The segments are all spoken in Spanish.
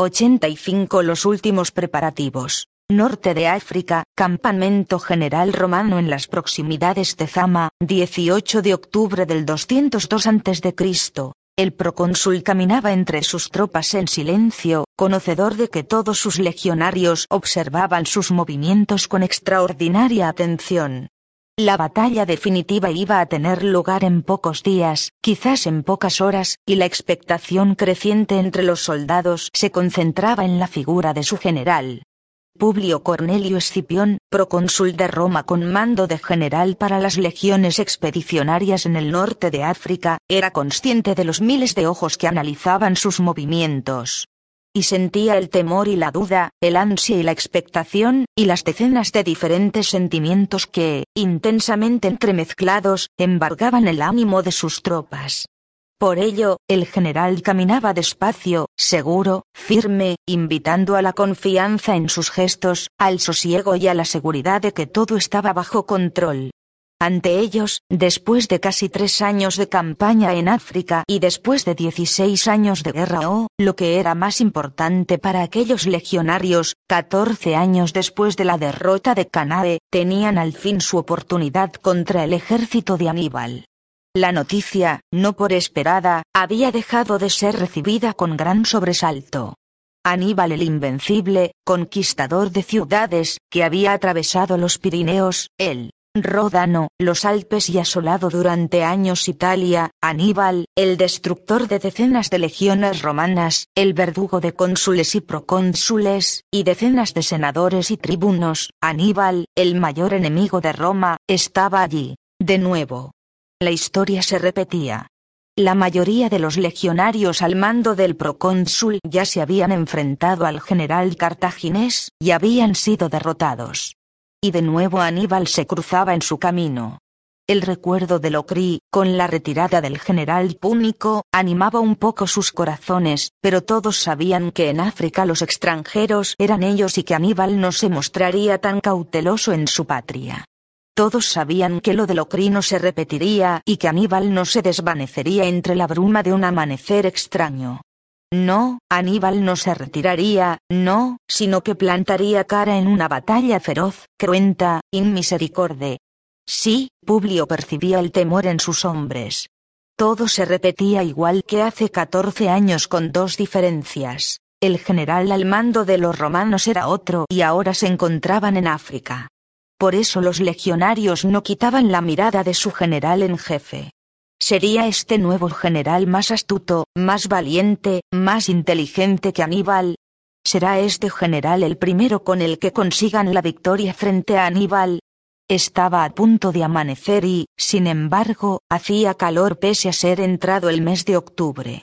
85 Los últimos preparativos. Norte de África, campamento general romano en las proximidades de Zama, 18 de octubre del 202 a.C. El procónsul caminaba entre sus tropas en silencio, conocedor de que todos sus legionarios observaban sus movimientos con extraordinaria atención. La batalla definitiva iba a tener lugar en pocos días, quizás en pocas horas, y la expectación creciente entre los soldados se concentraba en la figura de su general. Publio Cornelio Escipión, procónsul de Roma con mando de general para las legiones expedicionarias en el norte de África, era consciente de los miles de ojos que analizaban sus movimientos y sentía el temor y la duda, el ansia y la expectación, y las decenas de diferentes sentimientos que, intensamente entremezclados, embargaban el ánimo de sus tropas. Por ello, el general caminaba despacio, seguro, firme, invitando a la confianza en sus gestos, al sosiego y a la seguridad de que todo estaba bajo control. Ante ellos, después de casi tres años de campaña en África y después de 16 años de guerra o, lo que era más importante para aquellos legionarios, 14 años después de la derrota de Canae, tenían al fin su oportunidad contra el ejército de Aníbal. La noticia, no por esperada, había dejado de ser recibida con gran sobresalto. Aníbal el Invencible, conquistador de ciudades, que había atravesado los Pirineos, él, Ródano, los Alpes y asolado durante años Italia, Aníbal, el destructor de decenas de legiones romanas, el verdugo de cónsules y procónsules, y decenas de senadores y tribunos, Aníbal, el mayor enemigo de Roma, estaba allí. De nuevo. La historia se repetía. La mayoría de los legionarios al mando del procónsul ya se habían enfrentado al general cartaginés, y habían sido derrotados. Y de nuevo Aníbal se cruzaba en su camino. El recuerdo de Locri, con la retirada del general púnico, animaba un poco sus corazones, pero todos sabían que en África los extranjeros eran ellos y que Aníbal no se mostraría tan cauteloso en su patria. Todos sabían que lo de Locri no se repetiría y que Aníbal no se desvanecería entre la bruma de un amanecer extraño. No, Aníbal no se retiraría, no, sino que plantaría cara en una batalla feroz, cruenta, inmisericorde. Sí, Publio percibía el temor en sus hombres. Todo se repetía igual que hace catorce años con dos diferencias. El general al mando de los romanos era otro y ahora se encontraban en África. Por eso los legionarios no quitaban la mirada de su general en jefe. Sería este nuevo general más astuto, más valiente, más inteligente que Aníbal. ¿Será este general el primero con el que consigan la victoria frente a Aníbal? Estaba a punto de amanecer y, sin embargo, hacía calor pese a ser entrado el mes de octubre.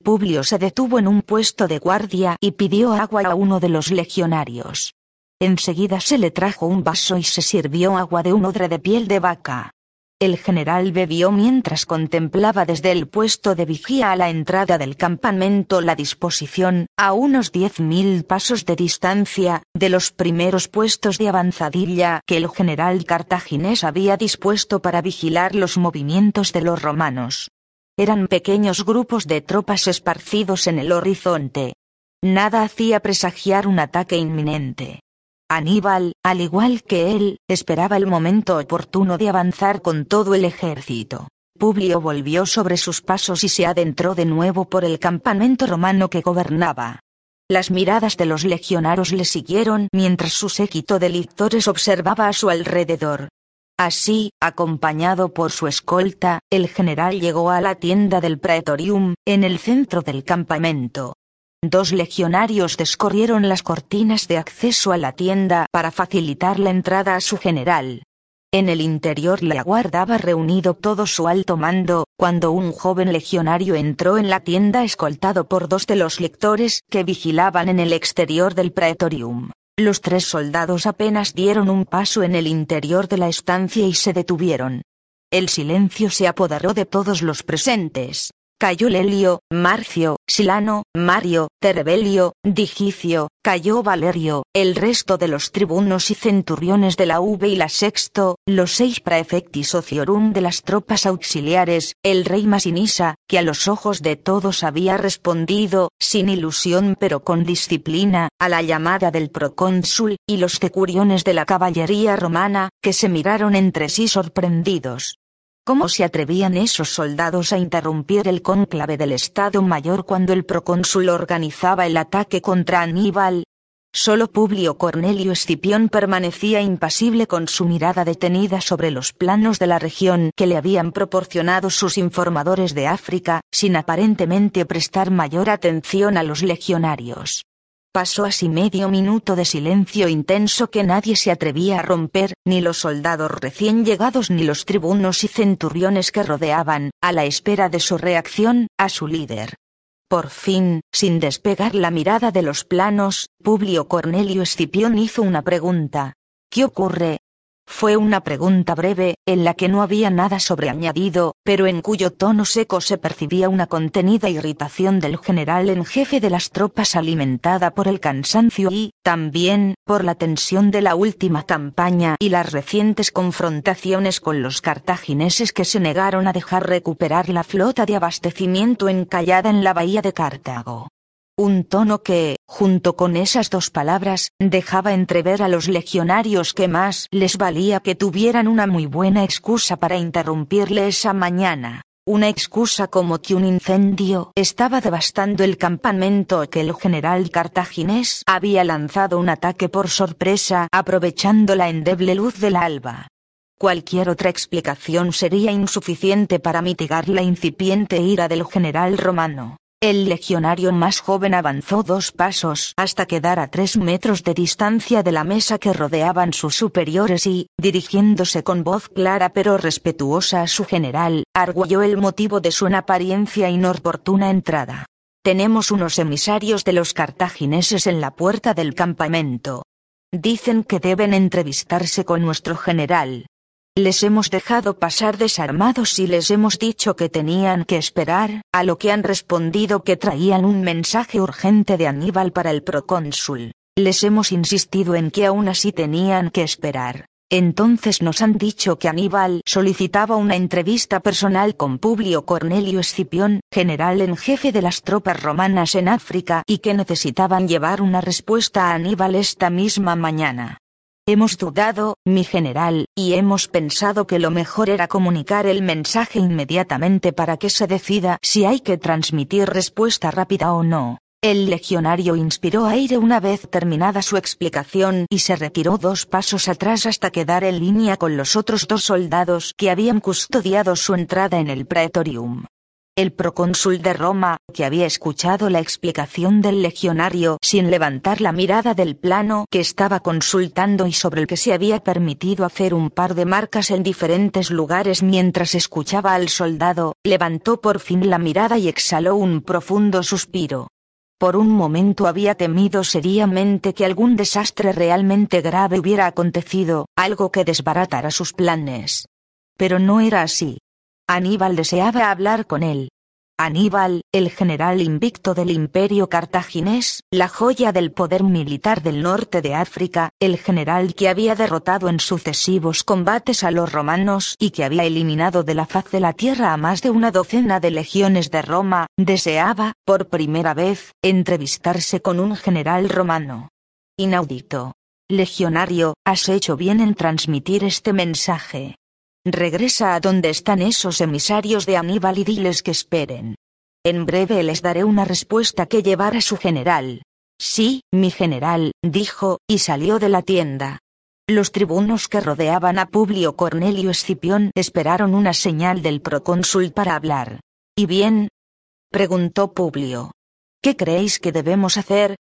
Publio se detuvo en un puesto de guardia y pidió agua a uno de los legionarios. Enseguida se le trajo un vaso y se sirvió agua de un odre de piel de vaca. El general bebió mientras contemplaba desde el puesto de vigía a la entrada del campamento la disposición, a unos diez mil pasos de distancia, de los primeros puestos de avanzadilla que el general cartaginés había dispuesto para vigilar los movimientos de los romanos. Eran pequeños grupos de tropas esparcidos en el horizonte. Nada hacía presagiar un ataque inminente. Aníbal, al igual que él, esperaba el momento oportuno de avanzar con todo el ejército. Publio volvió sobre sus pasos y se adentró de nuevo por el campamento romano que gobernaba. Las miradas de los legionarios le siguieron mientras su séquito de lictores observaba a su alrededor. Así, acompañado por su escolta, el general llegó a la tienda del Praetorium, en el centro del campamento. Dos legionarios descorrieron las cortinas de acceso a la tienda para facilitar la entrada a su general. En el interior le aguardaba reunido todo su alto mando, cuando un joven legionario entró en la tienda escoltado por dos de los lectores que vigilaban en el exterior del praetorium. Los tres soldados apenas dieron un paso en el interior de la estancia y se detuvieron. El silencio se apoderó de todos los presentes. Cayó Lelio, Marcio, Silano, Mario, Terebelio, Digicio, cayó Valerio, el resto de los tribunos y centuriones de la V y la Sexto, los seis praefecti sociorum de las tropas auxiliares, el rey Masinisa, que a los ojos de todos había respondido, sin ilusión pero con disciplina, a la llamada del procónsul, y los decuriones de la caballería romana, que se miraron entre sí sorprendidos. ¿Cómo se atrevían esos soldados a interrumpir el cónclave del Estado Mayor cuando el procónsul organizaba el ataque contra Aníbal? Solo Publio Cornelio Escipión permanecía impasible con su mirada detenida sobre los planos de la región que le habían proporcionado sus informadores de África, sin aparentemente prestar mayor atención a los legionarios. Pasó así medio minuto de silencio intenso que nadie se atrevía a romper, ni los soldados recién llegados ni los tribunos y centuriones que rodeaban, a la espera de su reacción, a su líder. Por fin, sin despegar la mirada de los planos, Publio Cornelio Escipión hizo una pregunta. ¿Qué ocurre? Fue una pregunta breve, en la que no había nada sobreañadido, pero en cuyo tono seco se percibía una contenida irritación del general en jefe de las tropas alimentada por el cansancio y, también, por la tensión de la última campaña y las recientes confrontaciones con los cartagineses que se negaron a dejar recuperar la flota de abastecimiento encallada en la bahía de Cartago. Un tono que, junto con esas dos palabras, dejaba entrever a los legionarios que más les valía que tuvieran una muy buena excusa para interrumpirle esa mañana. Una excusa como que un incendio estaba devastando el campamento que el general cartaginés había lanzado un ataque por sorpresa aprovechando la endeble luz del alba. Cualquier otra explicación sería insuficiente para mitigar la incipiente ira del general romano. El legionario más joven avanzó dos pasos hasta quedar a tres metros de distancia de la mesa que rodeaban sus superiores y, dirigiéndose con voz clara pero respetuosa a su general, arguyó el motivo de su apariencia inoportuna entrada. Tenemos unos emisarios de los cartagineses en la puerta del campamento. Dicen que deben entrevistarse con nuestro general. Les hemos dejado pasar desarmados y les hemos dicho que tenían que esperar, a lo que han respondido que traían un mensaje urgente de Aníbal para el procónsul. Les hemos insistido en que aún así tenían que esperar. Entonces nos han dicho que Aníbal solicitaba una entrevista personal con Publio Cornelio Escipión, general en jefe de las tropas romanas en África, y que necesitaban llevar una respuesta a Aníbal esta misma mañana. Hemos dudado, mi general, y hemos pensado que lo mejor era comunicar el mensaje inmediatamente para que se decida si hay que transmitir respuesta rápida o no. El legionario inspiró aire una vez terminada su explicación y se retiró dos pasos atrás hasta quedar en línea con los otros dos soldados que habían custodiado su entrada en el praetorium. El procónsul de Roma, que había escuchado la explicación del legionario sin levantar la mirada del plano que estaba consultando y sobre el que se había permitido hacer un par de marcas en diferentes lugares mientras escuchaba al soldado, levantó por fin la mirada y exhaló un profundo suspiro. Por un momento había temido seriamente que algún desastre realmente grave hubiera acontecido, algo que desbaratara sus planes. Pero no era así. Aníbal deseaba hablar con él. Aníbal, el general invicto del imperio cartaginés, la joya del poder militar del norte de África, el general que había derrotado en sucesivos combates a los romanos y que había eliminado de la faz de la tierra a más de una docena de legiones de Roma, deseaba, por primera vez, entrevistarse con un general romano. Inaudito. Legionario, has hecho bien en transmitir este mensaje. Regresa a donde están esos emisarios de Aníbal y diles que esperen. En breve les daré una respuesta que llevar a su general. Sí, mi general, dijo, y salió de la tienda. Los tribunos que rodeaban a Publio Cornelio Escipión esperaron una señal del procónsul para hablar. ¿Y bien? preguntó Publio. ¿Qué creéis que debemos hacer?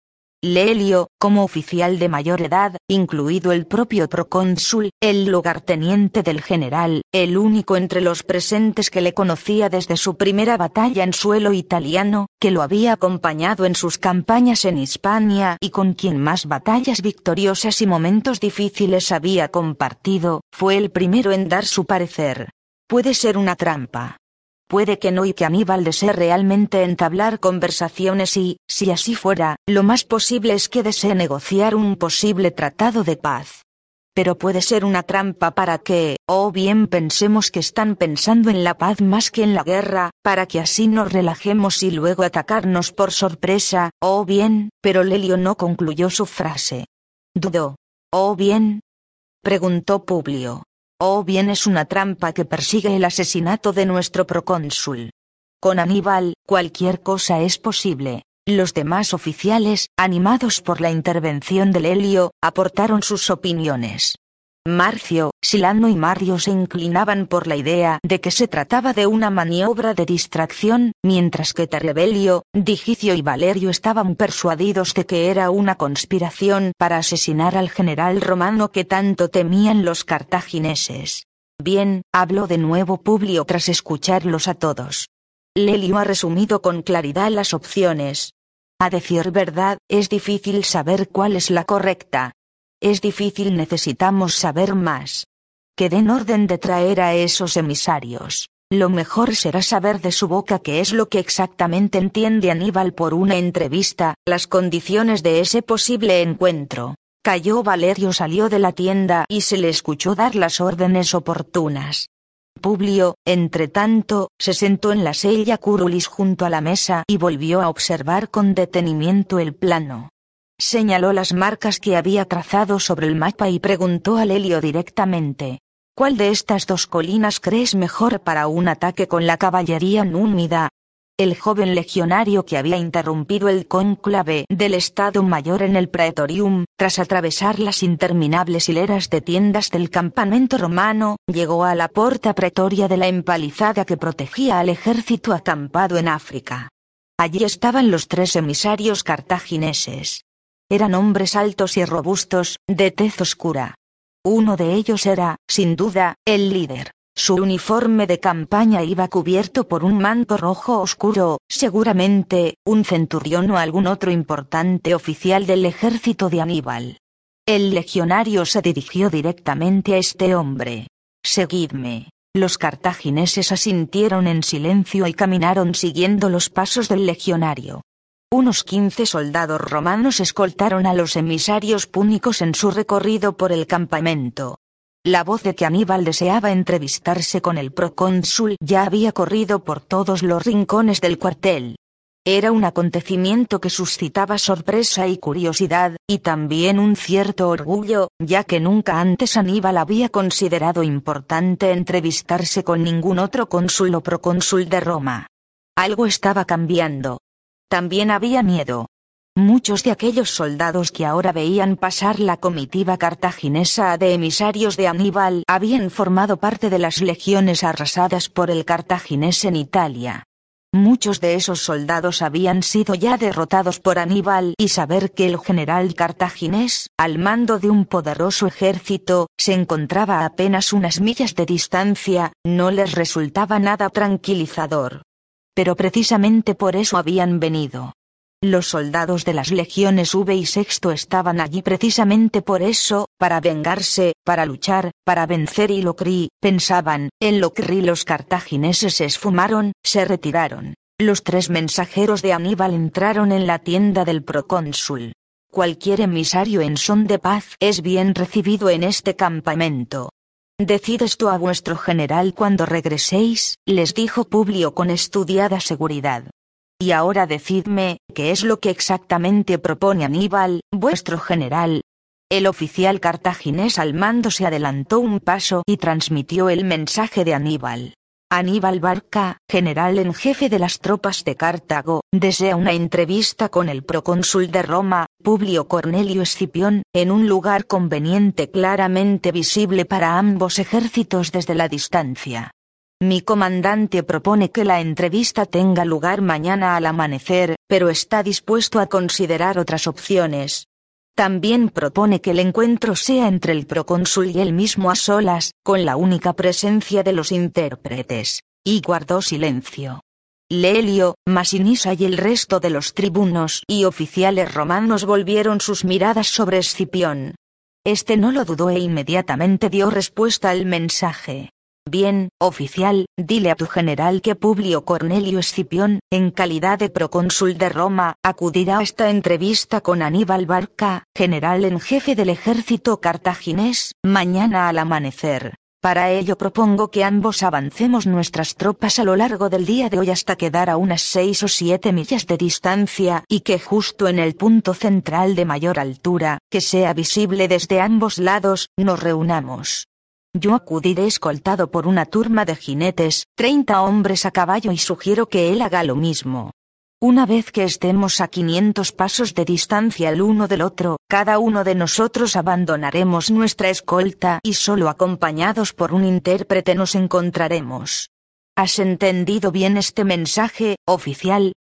Lelio, como oficial de mayor edad, incluido el propio procónsul, el lugarteniente del general, el único entre los presentes que le conocía desde su primera batalla en suelo italiano, que lo había acompañado en sus campañas en Hispania y con quien más batallas victoriosas y momentos difíciles había compartido, fue el primero en dar su parecer. Puede ser una trampa, Puede que no y que Aníbal desee realmente entablar conversaciones y, si así fuera, lo más posible es que desee negociar un posible tratado de paz. Pero puede ser una trampa para que, o bien pensemos que están pensando en la paz más que en la guerra, para que así nos relajemos y luego atacarnos por sorpresa, o bien, pero Lelio no concluyó su frase. Dudó. ¿O bien? preguntó Publio o bien es una trampa que persigue el asesinato de nuestro procónsul. Con Aníbal, cualquier cosa es posible. Los demás oficiales, animados por la intervención del Helio, aportaron sus opiniones. Marcio, Silano y Mario se inclinaban por la idea de que se trataba de una maniobra de distracción, mientras que Terrebelio, Digicio y Valerio estaban persuadidos de que era una conspiración para asesinar al general romano que tanto temían los cartagineses. Bien, habló de nuevo Publio tras escucharlos a todos. Lelio ha resumido con claridad las opciones. A decir verdad, es difícil saber cuál es la correcta, es difícil, necesitamos saber más. Que den orden de traer a esos emisarios. Lo mejor será saber de su boca qué es lo que exactamente entiende Aníbal por una entrevista, las condiciones de ese posible encuentro. Cayó Valerio salió de la tienda y se le escuchó dar las órdenes oportunas. Publio, entre tanto, se sentó en la sella curulis junto a la mesa y volvió a observar con detenimiento el plano. Señaló las marcas que había trazado sobre el mapa y preguntó a Lelio directamente. ¿Cuál de estas dos colinas crees mejor para un ataque con la caballería númida? El joven legionario que había interrumpido el cónclave del Estado Mayor en el Praetorium, tras atravesar las interminables hileras de tiendas del campamento romano, llegó a la puerta pretoria de la empalizada que protegía al ejército acampado en África. Allí estaban los tres emisarios cartagineses. Eran hombres altos y robustos, de tez oscura. Uno de ellos era, sin duda, el líder. Su uniforme de campaña iba cubierto por un manto rojo oscuro, seguramente, un centurión o algún otro importante oficial del ejército de Aníbal. El legionario se dirigió directamente a este hombre. Seguidme. Los cartagineses asintieron en silencio y caminaron siguiendo los pasos del legionario. Unos quince soldados romanos escoltaron a los emisarios púnicos en su recorrido por el campamento. La voz de que Aníbal deseaba entrevistarse con el procónsul ya había corrido por todos los rincones del cuartel. Era un acontecimiento que suscitaba sorpresa y curiosidad, y también un cierto orgullo, ya que nunca antes Aníbal había considerado importante entrevistarse con ningún otro cónsul o procónsul de Roma. Algo estaba cambiando, también había miedo. Muchos de aquellos soldados que ahora veían pasar la comitiva cartaginesa de emisarios de Aníbal habían formado parte de las legiones arrasadas por el cartaginés en Italia. Muchos de esos soldados habían sido ya derrotados por Aníbal y saber que el general cartaginés, al mando de un poderoso ejército, se encontraba a apenas unas millas de distancia, no les resultaba nada tranquilizador. Pero precisamente por eso habían venido. Los soldados de las legiones V y Sexto estaban allí precisamente por eso, para vengarse, para luchar, para vencer y Locri, pensaban, en Locri los cartagineses se esfumaron, se retiraron. Los tres mensajeros de Aníbal entraron en la tienda del procónsul. Cualquier emisario en son de paz es bien recibido en este campamento. Decid esto a vuestro general cuando regreséis, les dijo Publio con estudiada seguridad. Y ahora decidme, ¿qué es lo que exactamente propone Aníbal, vuestro general? El oficial cartaginés al mando se adelantó un paso y transmitió el mensaje de Aníbal. Aníbal Barca, general en jefe de las tropas de Cartago, desea una entrevista con el procónsul de Roma, Publio Cornelio Escipión, en un lugar conveniente claramente visible para ambos ejércitos desde la distancia. Mi comandante propone que la entrevista tenga lugar mañana al amanecer, pero está dispuesto a considerar otras opciones. También propone que el encuentro sea entre el procónsul y él mismo a solas, con la única presencia de los intérpretes. Y guardó silencio. Lelio, Masinisa y el resto de los tribunos y oficiales romanos volvieron sus miradas sobre Escipión. Este no lo dudó e inmediatamente dio respuesta al mensaje. Bien, oficial, dile a tu general que Publio Cornelio Escipión, en calidad de procónsul de Roma, acudirá a esta entrevista con Aníbal Barca, general en jefe del ejército cartaginés, mañana al amanecer. Para ello propongo que ambos avancemos nuestras tropas a lo largo del día de hoy hasta quedar a unas seis o siete millas de distancia y que justo en el punto central de mayor altura, que sea visible desde ambos lados, nos reunamos. Yo acudiré escoltado por una turma de jinetes, treinta hombres a caballo y sugiero que él haga lo mismo. Una vez que estemos a 500 pasos de distancia el uno del otro, cada uno de nosotros abandonaremos nuestra escolta y solo acompañados por un intérprete nos encontraremos. ¿Has entendido bien este mensaje, oficial?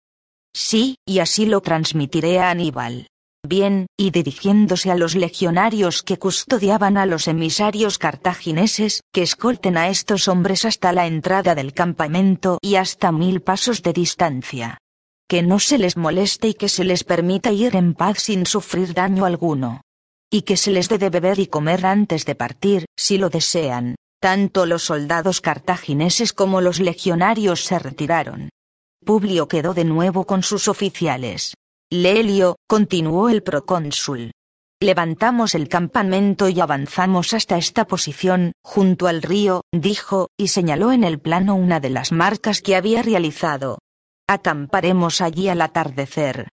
Sí, y así lo transmitiré a Aníbal. Bien, y dirigiéndose a los legionarios que custodiaban a los emisarios cartagineses, que escolten a estos hombres hasta la entrada del campamento y hasta mil pasos de distancia. Que no se les moleste y que se les permita ir en paz sin sufrir daño alguno. Y que se les dé de beber y comer antes de partir, si lo desean. Tanto los soldados cartagineses como los legionarios se retiraron. Publio quedó de nuevo con sus oficiales. Lelio, continuó el procónsul. Levantamos el campamento y avanzamos hasta esta posición, junto al río, dijo, y señaló en el plano una de las marcas que había realizado. Acamparemos allí al atardecer.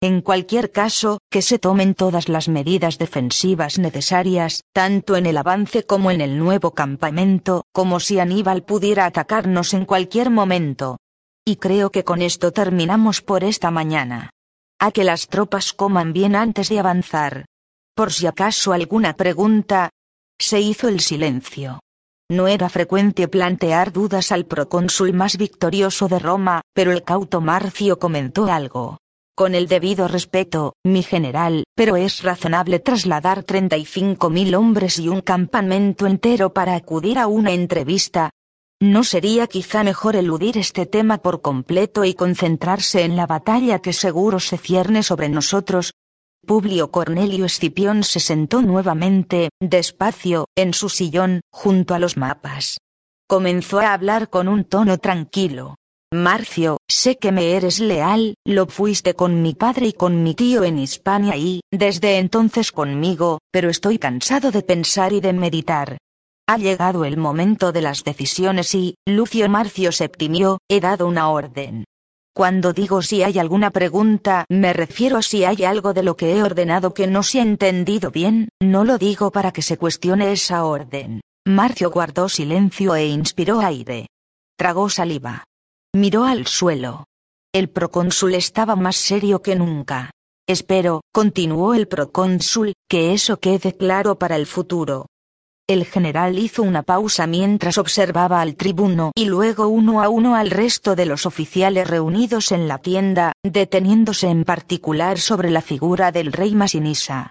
En cualquier caso, que se tomen todas las medidas defensivas necesarias, tanto en el avance como en el nuevo campamento, como si Aníbal pudiera atacarnos en cualquier momento. Y creo que con esto terminamos por esta mañana a que las tropas coman bien antes de avanzar. Por si acaso alguna pregunta. Se hizo el silencio. No era frecuente plantear dudas al procónsul más victorioso de Roma, pero el cauto Marcio comentó algo. Con el debido respeto, mi general, pero es razonable trasladar 35.000 hombres y un campamento entero para acudir a una entrevista, ¿No sería quizá mejor eludir este tema por completo y concentrarse en la batalla que seguro se cierne sobre nosotros? Publio Cornelio Escipión se sentó nuevamente, despacio, en su sillón, junto a los mapas. Comenzó a hablar con un tono tranquilo. Marcio, sé que me eres leal, lo fuiste con mi padre y con mi tío en Hispania y, desde entonces conmigo, pero estoy cansado de pensar y de meditar. Ha llegado el momento de las decisiones y, Lucio Marcio Septimio, he dado una orden. Cuando digo si hay alguna pregunta, me refiero a si hay algo de lo que he ordenado que no se ha entendido bien, no lo digo para que se cuestione esa orden. Marcio guardó silencio e inspiró aire. Tragó saliva. Miró al suelo. El procónsul estaba más serio que nunca. Espero, continuó el procónsul, que eso quede claro para el futuro. El general hizo una pausa mientras observaba al tribuno y luego uno a uno al resto de los oficiales reunidos en la tienda, deteniéndose en particular sobre la figura del rey Masinisa.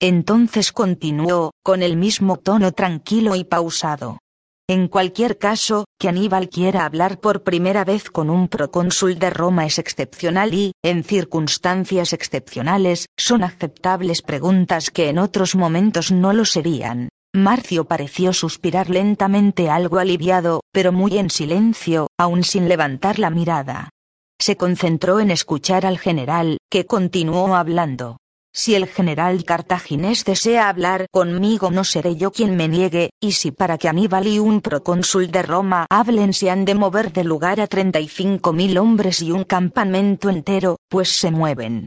Entonces continuó, con el mismo tono tranquilo y pausado. En cualquier caso, que Aníbal quiera hablar por primera vez con un procónsul de Roma es excepcional y, en circunstancias excepcionales, son aceptables preguntas que en otros momentos no lo serían. Marcio pareció suspirar lentamente algo aliviado, pero muy en silencio, aún sin levantar la mirada. Se concentró en escuchar al general, que continuó hablando. Si el general cartaginés desea hablar conmigo no seré yo quien me niegue, y si para que Aníbal y un procónsul de Roma hablen se han de mover de lugar a treinta y cinco mil hombres y un campamento entero, pues se mueven.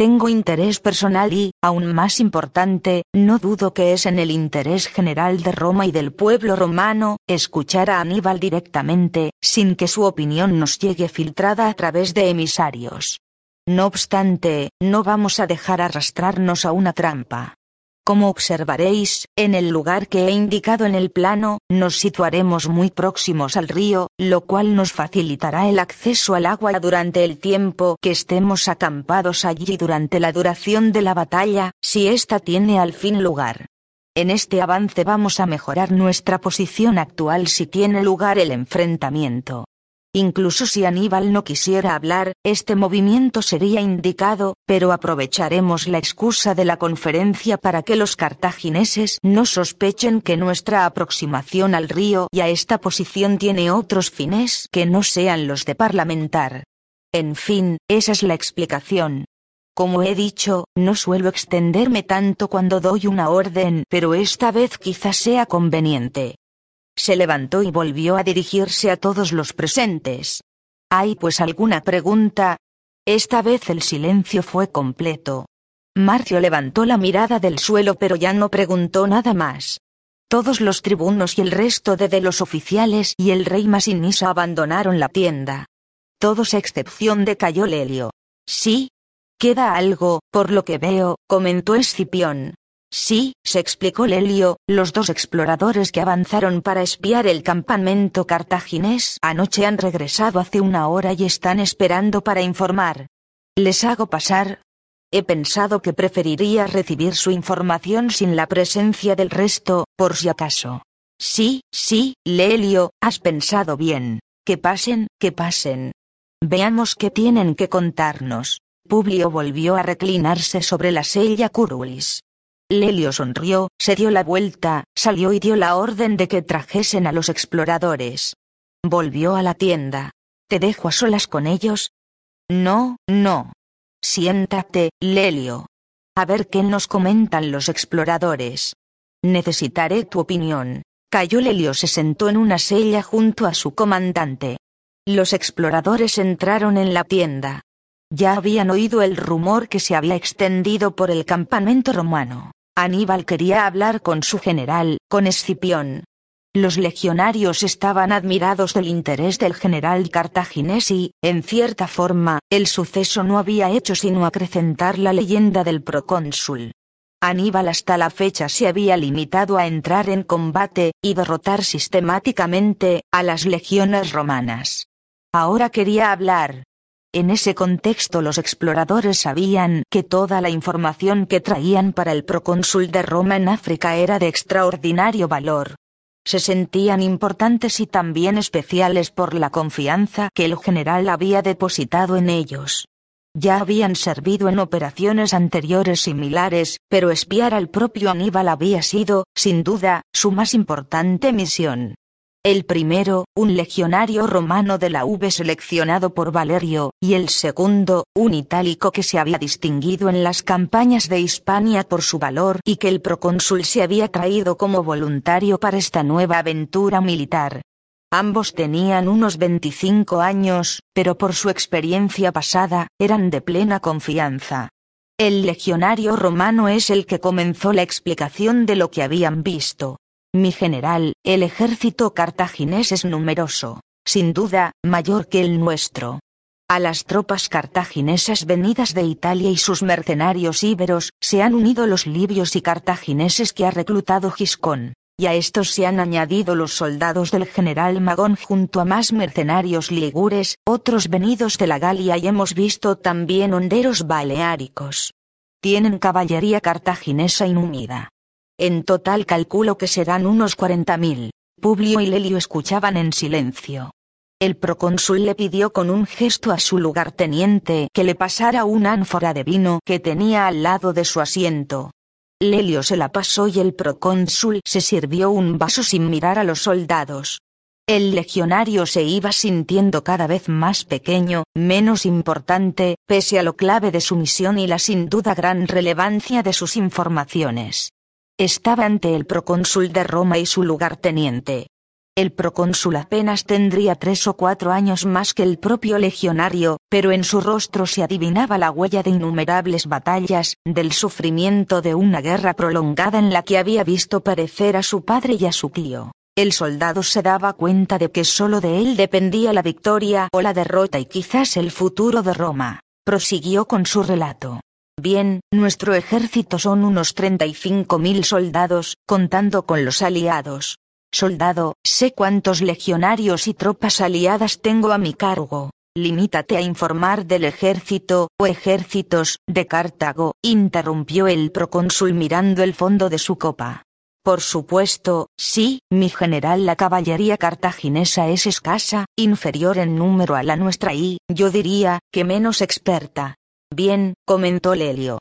Tengo interés personal y, aún más importante, no dudo que es en el interés general de Roma y del pueblo romano, escuchar a Aníbal directamente, sin que su opinión nos llegue filtrada a través de emisarios. No obstante, no vamos a dejar arrastrarnos a una trampa. Como observaréis, en el lugar que he indicado en el plano, nos situaremos muy próximos al río, lo cual nos facilitará el acceso al agua durante el tiempo que estemos acampados allí durante la duración de la batalla, si ésta tiene al fin lugar. En este avance vamos a mejorar nuestra posición actual si tiene lugar el enfrentamiento. Incluso si Aníbal no quisiera hablar, este movimiento sería indicado, pero aprovecharemos la excusa de la conferencia para que los cartagineses no sospechen que nuestra aproximación al río y a esta posición tiene otros fines que no sean los de parlamentar. En fin, esa es la explicación. Como he dicho, no suelo extenderme tanto cuando doy una orden, pero esta vez quizás sea conveniente se levantó y volvió a dirigirse a todos los presentes. ¿Hay pues alguna pregunta? Esta vez el silencio fue completo. Marcio levantó la mirada del suelo pero ya no preguntó nada más. Todos los tribunos y el resto de, los oficiales y el rey Masinisa abandonaron la tienda. Todos a excepción de Cayo Lelio. Sí. Queda algo, por lo que veo, comentó Escipión. Sí, se explicó Lelio, los dos exploradores que avanzaron para espiar el campamento cartaginés anoche han regresado hace una hora y están esperando para informar. ¿Les hago pasar? He pensado que preferiría recibir su información sin la presencia del resto, por si acaso. Sí, sí, Lelio, has pensado bien. Que pasen, que pasen. Veamos qué tienen que contarnos. Publio volvió a reclinarse sobre la sella curulis. Lelio sonrió, se dio la vuelta, salió y dio la orden de que trajesen a los exploradores. Volvió a la tienda. ¿Te dejo a solas con ellos? No, no. Siéntate, Lelio. A ver qué nos comentan los exploradores. Necesitaré tu opinión. Cayó Lelio se sentó en una silla junto a su comandante. Los exploradores entraron en la tienda. Ya habían oído el rumor que se había extendido por el campamento romano. Aníbal quería hablar con su general, con Escipión. Los legionarios estaban admirados del interés del general cartaginés y, en cierta forma, el suceso no había hecho sino acrecentar la leyenda del procónsul. Aníbal hasta la fecha se había limitado a entrar en combate y derrotar sistemáticamente a las legiones romanas. Ahora quería hablar, en ese contexto los exploradores sabían que toda la información que traían para el procónsul de Roma en África era de extraordinario valor. Se sentían importantes y también especiales por la confianza que el general había depositado en ellos. Ya habían servido en operaciones anteriores similares, pero espiar al propio Aníbal había sido, sin duda, su más importante misión. El primero, un legionario romano de la V seleccionado por Valerio, y el segundo, un itálico que se había distinguido en las campañas de Hispania por su valor y que el procónsul se había traído como voluntario para esta nueva aventura militar. Ambos tenían unos 25 años, pero por su experiencia pasada, eran de plena confianza. El legionario romano es el que comenzó la explicación de lo que habían visto. Mi general, el ejército cartaginés es numeroso, sin duda, mayor que el nuestro. A las tropas cartaginesas venidas de Italia y sus mercenarios íberos se han unido los libios y cartagineses que ha reclutado Giscón, y a estos se han añadido los soldados del general Magón junto a más mercenarios ligures, otros venidos de la Galia y hemos visto también honderos baleáricos. Tienen caballería cartaginesa inhumida en total calculo que serán unos 40.000. Publio y Lelio escuchaban en silencio. El procónsul le pidió con un gesto a su lugarteniente que le pasara una ánfora de vino que tenía al lado de su asiento. Lelio se la pasó y el procónsul se sirvió un vaso sin mirar a los soldados. El legionario se iba sintiendo cada vez más pequeño, menos importante, pese a lo clave de su misión y la sin duda gran relevancia de sus informaciones. Estaba ante el procónsul de Roma y su lugarteniente. El procónsul apenas tendría tres o cuatro años más que el propio legionario, pero en su rostro se adivinaba la huella de innumerables batallas, del sufrimiento de una guerra prolongada en la que había visto parecer a su padre y a su tío. El soldado se daba cuenta de que solo de él dependía la victoria o la derrota y quizás el futuro de Roma. Prosiguió con su relato. Bien, nuestro ejército son unos 35.000 soldados, contando con los aliados. Soldado, sé cuántos legionarios y tropas aliadas tengo a mi cargo. Limítate a informar del ejército, o ejércitos, de Cartago, interrumpió el procónsul mirando el fondo de su copa. Por supuesto, sí, mi general, la caballería cartaginesa es escasa, inferior en número a la nuestra y, yo diría, que menos experta. Bien, comentó Lelio.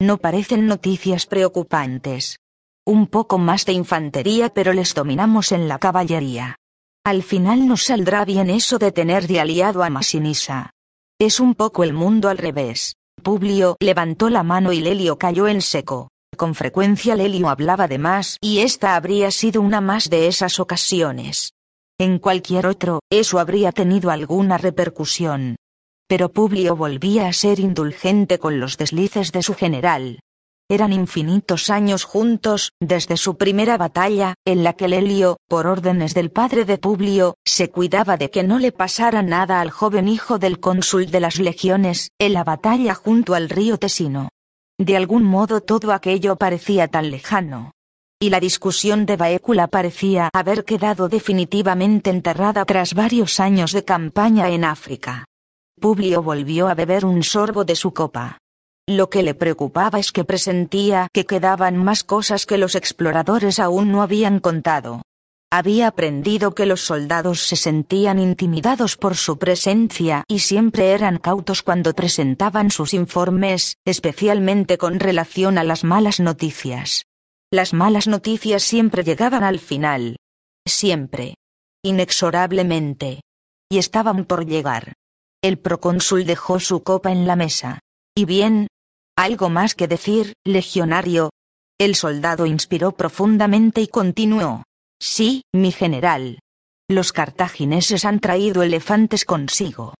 No parecen noticias preocupantes. Un poco más de infantería pero les dominamos en la caballería. Al final nos saldrá bien eso de tener de aliado a Masinisa. Es un poco el mundo al revés. Publio levantó la mano y Lelio cayó en seco. Con frecuencia Lelio hablaba de más y esta habría sido una más de esas ocasiones. En cualquier otro, eso habría tenido alguna repercusión. Pero Publio volvía a ser indulgente con los deslices de su general. Eran infinitos años juntos, desde su primera batalla, en la que Lelio, por órdenes del padre de Publio, se cuidaba de que no le pasara nada al joven hijo del cónsul de las legiones, en la batalla junto al río Tesino. De algún modo todo aquello parecía tan lejano. Y la discusión de Baécula parecía haber quedado definitivamente enterrada tras varios años de campaña en África. Publio volvió a beber un sorbo de su copa. Lo que le preocupaba es que presentía que quedaban más cosas que los exploradores aún no habían contado. Había aprendido que los soldados se sentían intimidados por su presencia y siempre eran cautos cuando presentaban sus informes, especialmente con relación a las malas noticias. Las malas noticias siempre llegaban al final. Siempre. Inexorablemente. Y estaban por llegar. El procónsul dejó su copa en la mesa. Y bien, ¿algo más que decir, legionario? El soldado inspiró profundamente y continuó. Sí, mi general. Los cartagineses han traído elefantes consigo.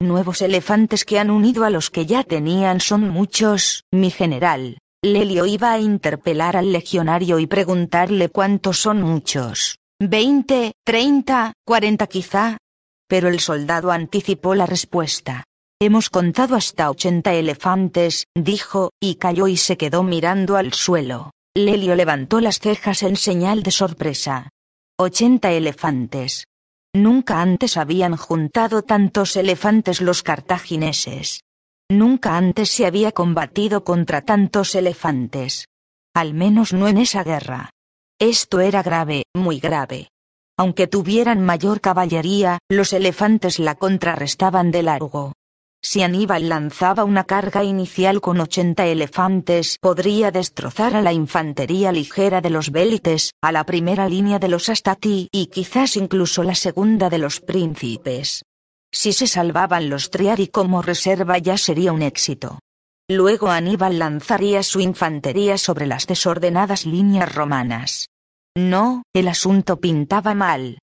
Nuevos elefantes que han unido a los que ya tenían son muchos, mi general. Lelio iba a interpelar al legionario y preguntarle cuántos son muchos. ¿Veinte, treinta, cuarenta quizá? Pero el soldado anticipó la respuesta. Hemos contado hasta ochenta elefantes, dijo, y cayó y se quedó mirando al suelo. Lelio levantó las cejas en señal de sorpresa. Ochenta elefantes. Nunca antes habían juntado tantos elefantes los cartagineses. Nunca antes se había combatido contra tantos elefantes. Al menos no en esa guerra. Esto era grave, muy grave. Aunque tuvieran mayor caballería, los elefantes la contrarrestaban de largo. Si Aníbal lanzaba una carga inicial con 80 elefantes, podría destrozar a la infantería ligera de los bélites, a la primera línea de los Astati y quizás incluso la segunda de los príncipes. Si se salvaban los Triari como reserva ya sería un éxito. Luego Aníbal lanzaría su infantería sobre las desordenadas líneas romanas. No, el asunto pintaba mal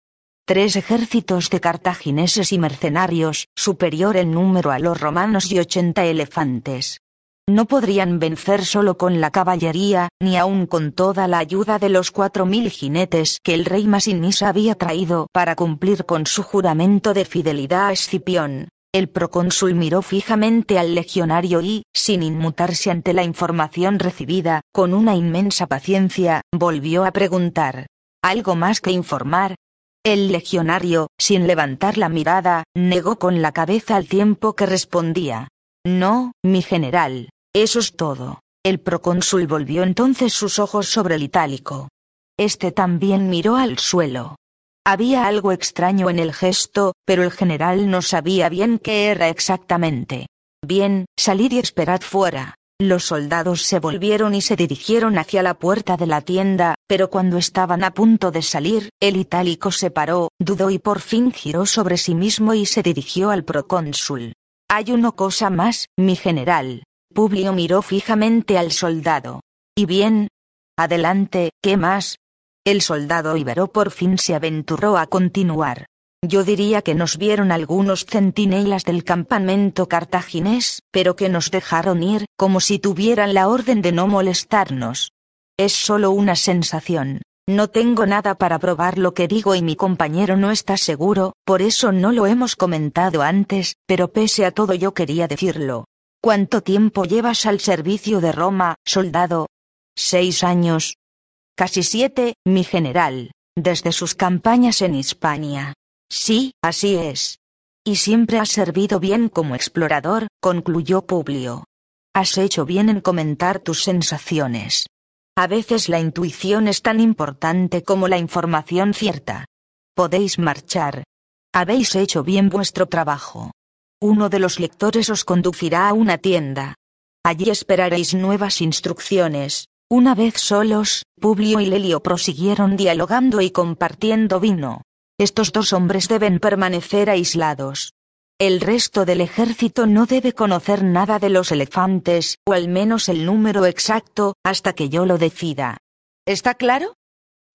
tres ejércitos de cartagineses y mercenarios, superior en número a los romanos y ochenta elefantes. No podrían vencer solo con la caballería, ni aun con toda la ayuda de los cuatro mil jinetes que el rey Masinisa había traído para cumplir con su juramento de fidelidad a Escipión. El procónsul miró fijamente al legionario y, sin inmutarse ante la información recibida, con una inmensa paciencia, volvió a preguntar. ¿Algo más que informar? El legionario, sin levantar la mirada, negó con la cabeza al tiempo que respondía. No, mi general, eso es todo. El procónsul volvió entonces sus ojos sobre el itálico. Este también miró al suelo. Había algo extraño en el gesto, pero el general no sabía bien qué era exactamente. Bien, salid y esperad fuera. Los soldados se volvieron y se dirigieron hacia la puerta de la tienda, pero cuando estaban a punto de salir, el itálico se paró, dudó y por fin giró sobre sí mismo y se dirigió al procónsul. Hay una cosa más, mi general. Publio miró fijamente al soldado. ¿Y bien? Adelante, ¿qué más? El soldado ibero por fin se aventuró a continuar. Yo diría que nos vieron algunos centinelas del campamento cartaginés, pero que nos dejaron ir, como si tuvieran la orden de no molestarnos. Es solo una sensación. No tengo nada para probar lo que digo y mi compañero no está seguro, por eso no lo hemos comentado antes, pero pese a todo yo quería decirlo. ¿Cuánto tiempo llevas al servicio de Roma, soldado? Seis años. Casi siete, mi general, desde sus campañas en Hispania. Sí, así es. Y siempre has servido bien como explorador, concluyó Publio. Has hecho bien en comentar tus sensaciones. A veces la intuición es tan importante como la información cierta. Podéis marchar. Habéis hecho bien vuestro trabajo. Uno de los lectores os conducirá a una tienda. Allí esperaréis nuevas instrucciones. Una vez solos, Publio y Lelio prosiguieron dialogando y compartiendo vino. Estos dos hombres deben permanecer aislados. El resto del ejército no debe conocer nada de los elefantes, o al menos el número exacto, hasta que yo lo decida. ¿Está claro?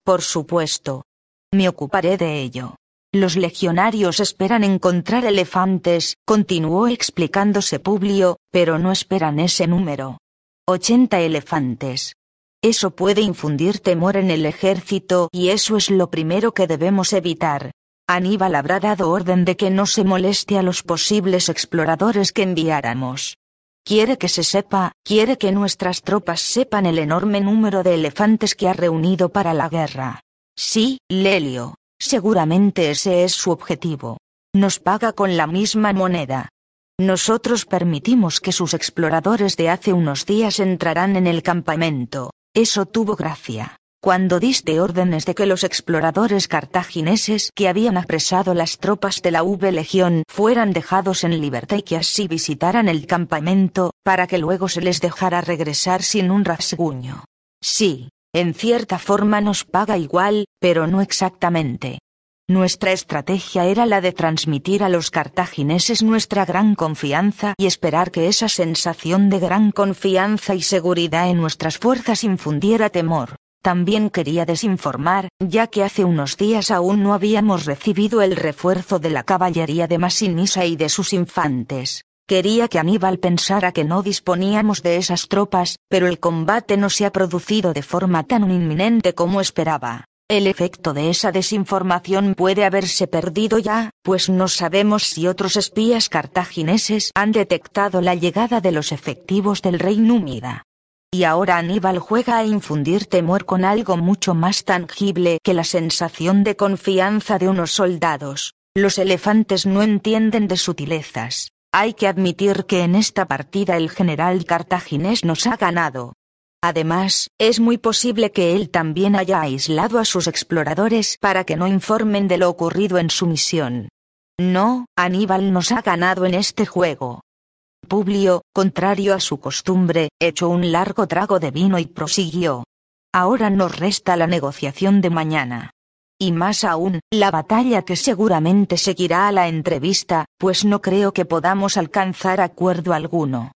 Por supuesto. Me ocuparé de ello. Los legionarios esperan encontrar elefantes, continuó explicándose Publio, pero no esperan ese número. Ochenta elefantes. Eso puede infundir temor en el ejército y eso es lo primero que debemos evitar. Aníbal habrá dado orden de que no se moleste a los posibles exploradores que enviáramos. Quiere que se sepa, quiere que nuestras tropas sepan el enorme número de elefantes que ha reunido para la guerra. Sí, Lelio, seguramente ese es su objetivo. Nos paga con la misma moneda. Nosotros permitimos que sus exploradores de hace unos días entrarán en el campamento. Eso tuvo gracia cuando diste órdenes de que los exploradores cartagineses que habían apresado las tropas de la V Legión fueran dejados en libertad y que así visitaran el campamento, para que luego se les dejara regresar sin un rasguño. Sí, en cierta forma nos paga igual, pero no exactamente. Nuestra estrategia era la de transmitir a los cartagineses nuestra gran confianza y esperar que esa sensación de gran confianza y seguridad en nuestras fuerzas infundiera temor. También quería desinformar, ya que hace unos días aún no habíamos recibido el refuerzo de la caballería de Masinisa y de sus infantes. Quería que Aníbal pensara que no disponíamos de esas tropas, pero el combate no se ha producido de forma tan inminente como esperaba. El efecto de esa desinformación puede haberse perdido ya, pues no sabemos si otros espías cartagineses han detectado la llegada de los efectivos del rey Númida. Y ahora Aníbal juega a infundir temor con algo mucho más tangible que la sensación de confianza de unos soldados. Los elefantes no entienden de sutilezas. Hay que admitir que en esta partida el general cartaginés nos ha ganado. Además, es muy posible que él también haya aislado a sus exploradores para que no informen de lo ocurrido en su misión. No, Aníbal nos ha ganado en este juego. Publio, contrario a su costumbre, echó un largo trago de vino y prosiguió. Ahora nos resta la negociación de mañana. Y más aún, la batalla que seguramente seguirá a la entrevista, pues no creo que podamos alcanzar acuerdo alguno.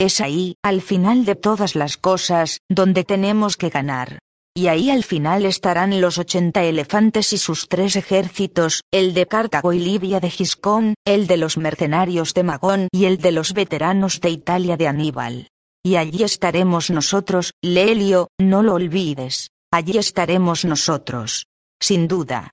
Es ahí, al final de todas las cosas, donde tenemos que ganar y ahí al final estarán los ochenta elefantes y sus tres ejércitos, el de Cartago y Libia de Giscón, el de los mercenarios de Magón y el de los veteranos de Italia de Aníbal. Y allí estaremos nosotros, Lelio, no lo olvides, allí estaremos nosotros. Sin duda.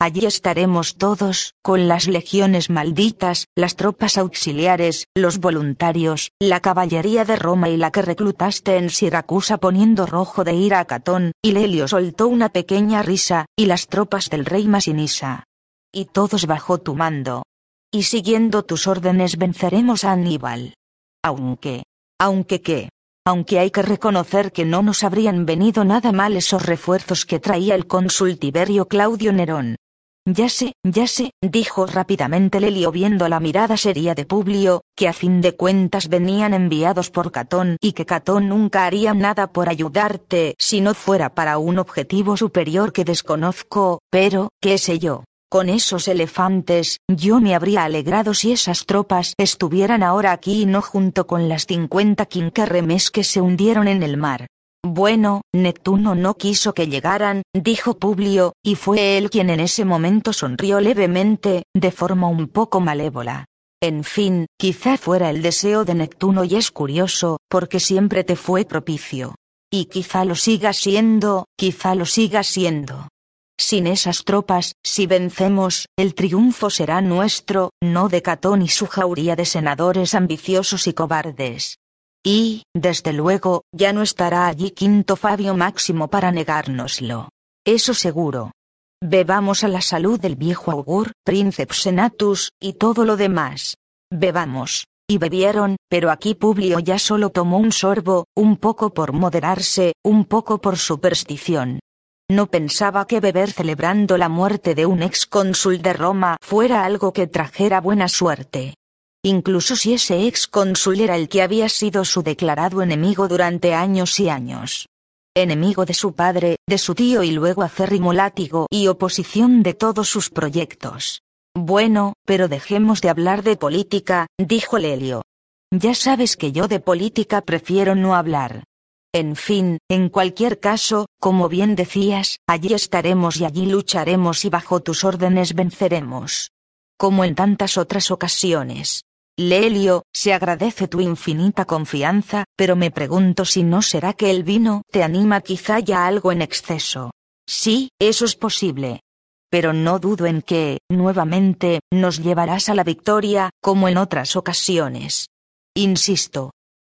Allí estaremos todos, con las legiones malditas, las tropas auxiliares, los voluntarios, la caballería de Roma y la que reclutaste en Siracusa poniendo rojo de ira a Catón, y Lelio soltó una pequeña risa, y las tropas del rey Masinisa. Y todos bajo tu mando. Y siguiendo tus órdenes venceremos a Aníbal. Aunque. Aunque qué. Aunque hay que reconocer que no nos habrían venido nada mal esos refuerzos que traía el cónsul Tiberio Claudio Nerón. Ya sé, ya sé, dijo rápidamente Lelio viendo la mirada seria de Publio, que a fin de cuentas venían enviados por Catón y que Catón nunca haría nada por ayudarte si no fuera para un objetivo superior que desconozco, pero, qué sé yo. Con esos elefantes, yo me habría alegrado si esas tropas estuvieran ahora aquí y no junto con las cincuenta quinquerremes que se hundieron en el mar. Bueno, Neptuno no quiso que llegaran, dijo Publio, y fue él quien en ese momento sonrió levemente, de forma un poco malévola. En fin, quizá fuera el deseo de Neptuno y es curioso, porque siempre te fue propicio. Y quizá lo siga siendo, quizá lo siga siendo. sin esas tropas, si vencemos, el triunfo será nuestro, no de Catón y su jauría de senadores ambiciosos y cobardes. Y, desde luego, ya no estará allí Quinto Fabio Máximo para negárnoslo. Eso seguro. Bebamos a la salud del viejo augur, Princeps Senatus, y todo lo demás. Bebamos. Y bebieron, pero aquí Publio ya solo tomó un sorbo, un poco por moderarse, un poco por superstición. No pensaba que beber celebrando la muerte de un ex cónsul de Roma fuera algo que trajera buena suerte. Incluso si ese ex cónsul era el que había sido su declarado enemigo durante años y años enemigo de su padre, de su tío y luego acérrimo látigo y oposición de todos sus proyectos. Bueno, pero dejemos de hablar de política, dijo Lelio. Ya sabes que yo de política prefiero no hablar. En fin, en cualquier caso, como bien decías, allí estaremos y allí lucharemos y bajo tus órdenes venceremos. Como en tantas otras ocasiones. Lelio, se agradece tu infinita confianza, pero me pregunto si no será que el vino te anima quizá ya algo en exceso. Sí, eso es posible. Pero no dudo en que, nuevamente, nos llevarás a la victoria, como en otras ocasiones. Insisto,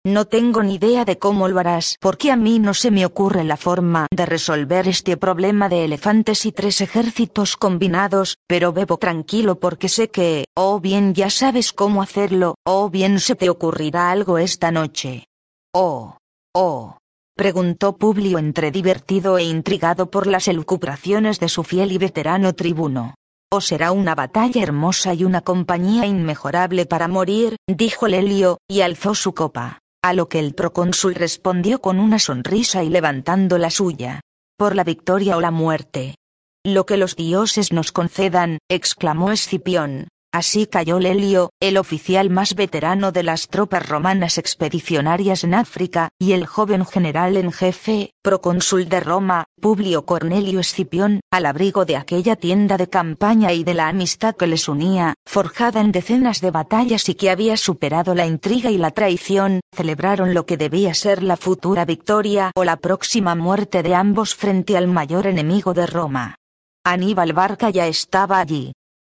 no tengo ni idea de cómo lo harás porque a mí no se me ocurre la forma de resolver este problema de elefantes y tres ejércitos combinados, pero bebo tranquilo porque sé que, o bien ya sabes cómo hacerlo, o bien se te ocurrirá algo esta noche. Oh. Oh. Preguntó Publio entre divertido e intrigado por las elucubraciones de su fiel y veterano tribuno. O será una batalla hermosa y una compañía inmejorable para morir, dijo Lelio, y alzó su copa. A lo que el procónsul respondió con una sonrisa y levantando la suya. Por la victoria o la muerte. Lo que los dioses nos concedan, exclamó Escipión, Así cayó Lelio, el oficial más veterano de las tropas romanas expedicionarias en África, y el joven general en jefe, procónsul de Roma, Publio Cornelio Escipión, al abrigo de aquella tienda de campaña y de la amistad que les unía, forjada en decenas de batallas y que había superado la intriga y la traición, celebraron lo que debía ser la futura victoria o la próxima muerte de ambos frente al mayor enemigo de Roma. Aníbal Barca ya estaba allí,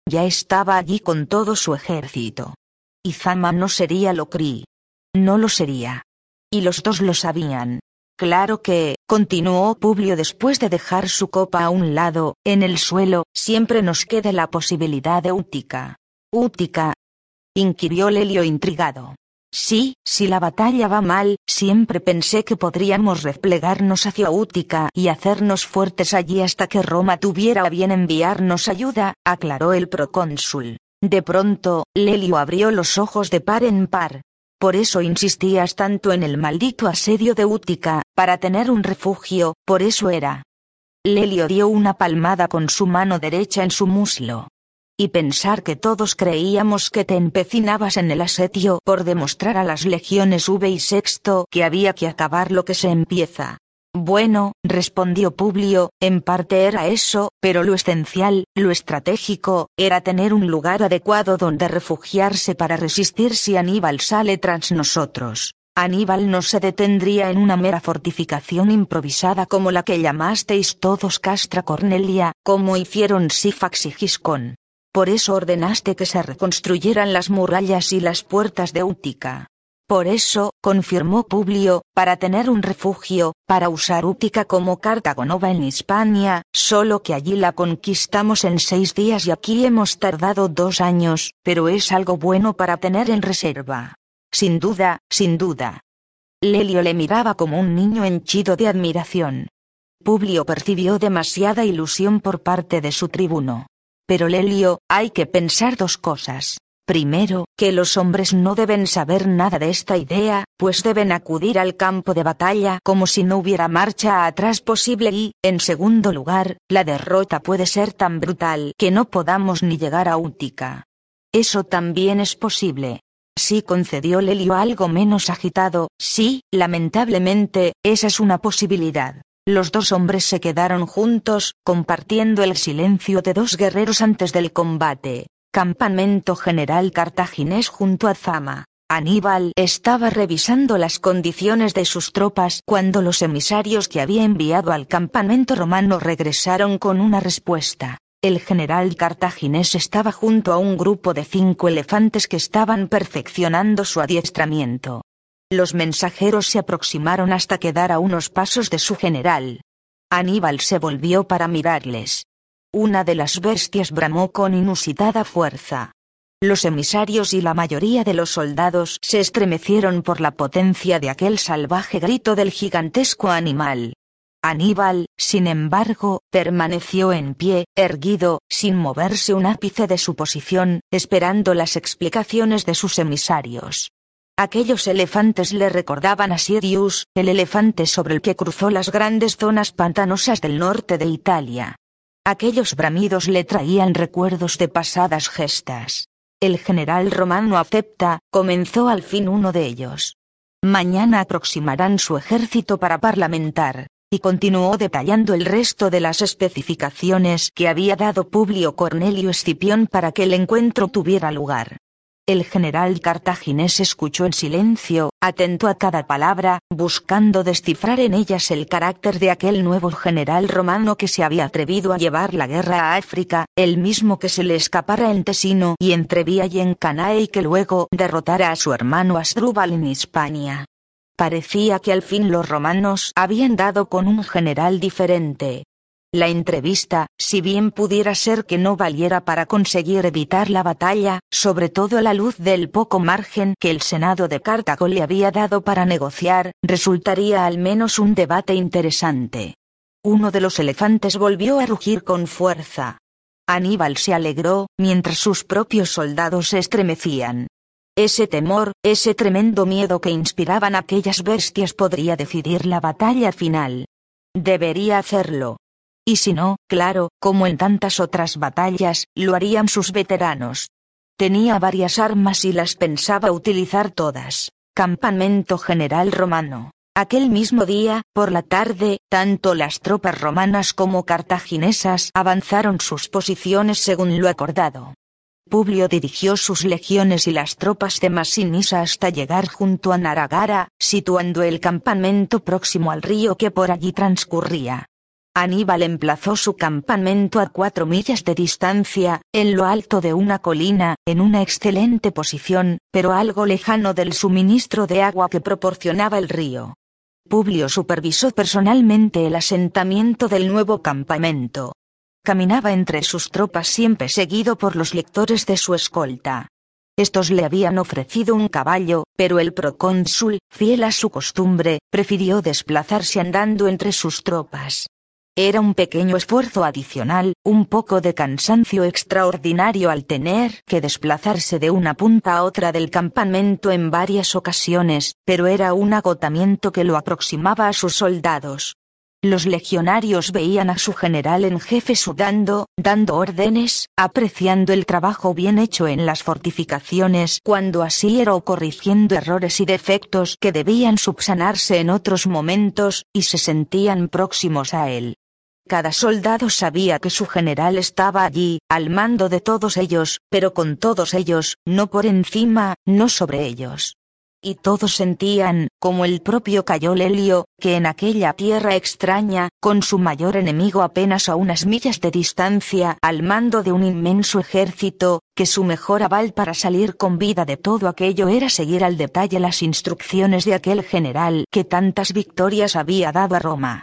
ya estaba allí con todo su ejército. Y Zama no sería Locri. No lo sería. Y los dos lo sabían. Claro que, continuó Publio después de dejar su copa a un lado, en el suelo, siempre nos queda la posibilidad de Útica. Útica. inquirió Lelio intrigado. Sí, si la batalla va mal, siempre pensé que podríamos replegarnos hacia Útica y hacernos fuertes allí hasta que Roma tuviera a bien enviarnos ayuda, aclaró el procónsul. De pronto, Lelio abrió los ojos de par en par. Por eso insistías tanto en el maldito asedio de Útica, para tener un refugio, por eso era. Lelio dio una palmada con su mano derecha en su muslo. Y pensar que todos creíamos que te empecinabas en el asedio por demostrar a las legiones V y Sexto que había que acabar lo que se empieza. Bueno, respondió Publio, en parte era eso, pero lo esencial, lo estratégico, era tener un lugar adecuado donde refugiarse para resistir si Aníbal sale tras nosotros. Aníbal no se detendría en una mera fortificación improvisada como la que llamasteis todos Castra Cornelia, como hicieron Sifax y Giscón. Por eso ordenaste que se reconstruyeran las murallas y las puertas de Útica. Por eso, confirmó Publio, para tener un refugio, para usar Útica como Cartagonova en Hispania, solo que allí la conquistamos en seis días y aquí hemos tardado dos años, pero es algo bueno para tener en reserva. Sin duda, sin duda. Lelio le miraba como un niño henchido de admiración. Publio percibió demasiada ilusión por parte de su tribuno. Pero Lelio, hay que pensar dos cosas. Primero, que los hombres no deben saber nada de esta idea, pues deben acudir al campo de batalla como si no hubiera marcha atrás posible y, en segundo lugar, la derrota puede ser tan brutal que no podamos ni llegar a Útica. Eso también es posible. Sí concedió Lelio algo menos agitado, sí, lamentablemente, esa es una posibilidad. Los dos hombres se quedaron juntos, compartiendo el silencio de dos guerreros antes del combate. Campamento General Cartaginés junto a Zama. Aníbal estaba revisando las condiciones de sus tropas cuando los emisarios que había enviado al campamento romano regresaron con una respuesta. El general cartaginés estaba junto a un grupo de cinco elefantes que estaban perfeccionando su adiestramiento. Los mensajeros se aproximaron hasta quedar a unos pasos de su general. Aníbal se volvió para mirarles. Una de las bestias bramó con inusitada fuerza. Los emisarios y la mayoría de los soldados se estremecieron por la potencia de aquel salvaje grito del gigantesco animal. Aníbal, sin embargo, permaneció en pie, erguido, sin moverse un ápice de su posición, esperando las explicaciones de sus emisarios. Aquellos elefantes le recordaban a Sirius, el elefante sobre el que cruzó las grandes zonas pantanosas del norte de Italia. Aquellos bramidos le traían recuerdos de pasadas gestas. El general romano acepta, comenzó al fin uno de ellos. Mañana aproximarán su ejército para parlamentar, y continuó detallando el resto de las especificaciones que había dado Publio Cornelio Escipión para que el encuentro tuviera lugar. El general cartaginés escuchó en silencio, atento a cada palabra, buscando descifrar en ellas el carácter de aquel nuevo general romano que se había atrevido a llevar la guerra a África, el mismo que se le escapara en Tesino y entre Vía y en Canae y que luego derrotara a su hermano Asdrúbal en Hispania. Parecía que al fin los romanos habían dado con un general diferente, la entrevista, si bien pudiera ser que no valiera para conseguir evitar la batalla, sobre todo a la luz del poco margen que el Senado de Cartago le había dado para negociar, resultaría al menos un debate interesante. Uno de los elefantes volvió a rugir con fuerza. Aníbal se alegró, mientras sus propios soldados se estremecían. Ese temor, ese tremendo miedo que inspiraban aquellas bestias podría decidir la batalla final. Debería hacerlo. Y si no, claro, como en tantas otras batallas, lo harían sus veteranos. Tenía varias armas y las pensaba utilizar todas. Campamento General Romano. Aquel mismo día, por la tarde, tanto las tropas romanas como cartaginesas avanzaron sus posiciones según lo acordado. Publio dirigió sus legiones y las tropas de Masinisa hasta llegar junto a Naragara, situando el campamento próximo al río que por allí transcurría. Aníbal emplazó su campamento a cuatro millas de distancia, en lo alto de una colina, en una excelente posición, pero algo lejano del suministro de agua que proporcionaba el río. Publio supervisó personalmente el asentamiento del nuevo campamento. Caminaba entre sus tropas siempre seguido por los lectores de su escolta. Estos le habían ofrecido un caballo, pero el procónsul, fiel a su costumbre, prefirió desplazarse andando entre sus tropas. Era un pequeño esfuerzo adicional, un poco de cansancio extraordinario al tener que desplazarse de una punta a otra del campamento en varias ocasiones, pero era un agotamiento que lo aproximaba a sus soldados. Los legionarios veían a su general en jefe sudando, dando órdenes, apreciando el trabajo bien hecho en las fortificaciones cuando así era o corrigiendo errores y defectos que debían subsanarse en otros momentos, y se sentían próximos a él. Cada soldado sabía que su general estaba allí, al mando de todos ellos, pero con todos ellos, no por encima, no sobre ellos. Y todos sentían, como el propio Cayo Lelio, que en aquella tierra extraña, con su mayor enemigo apenas a unas millas de distancia, al mando de un inmenso ejército, que su mejor aval para salir con vida de todo aquello era seguir al detalle las instrucciones de aquel general que tantas victorias había dado a Roma.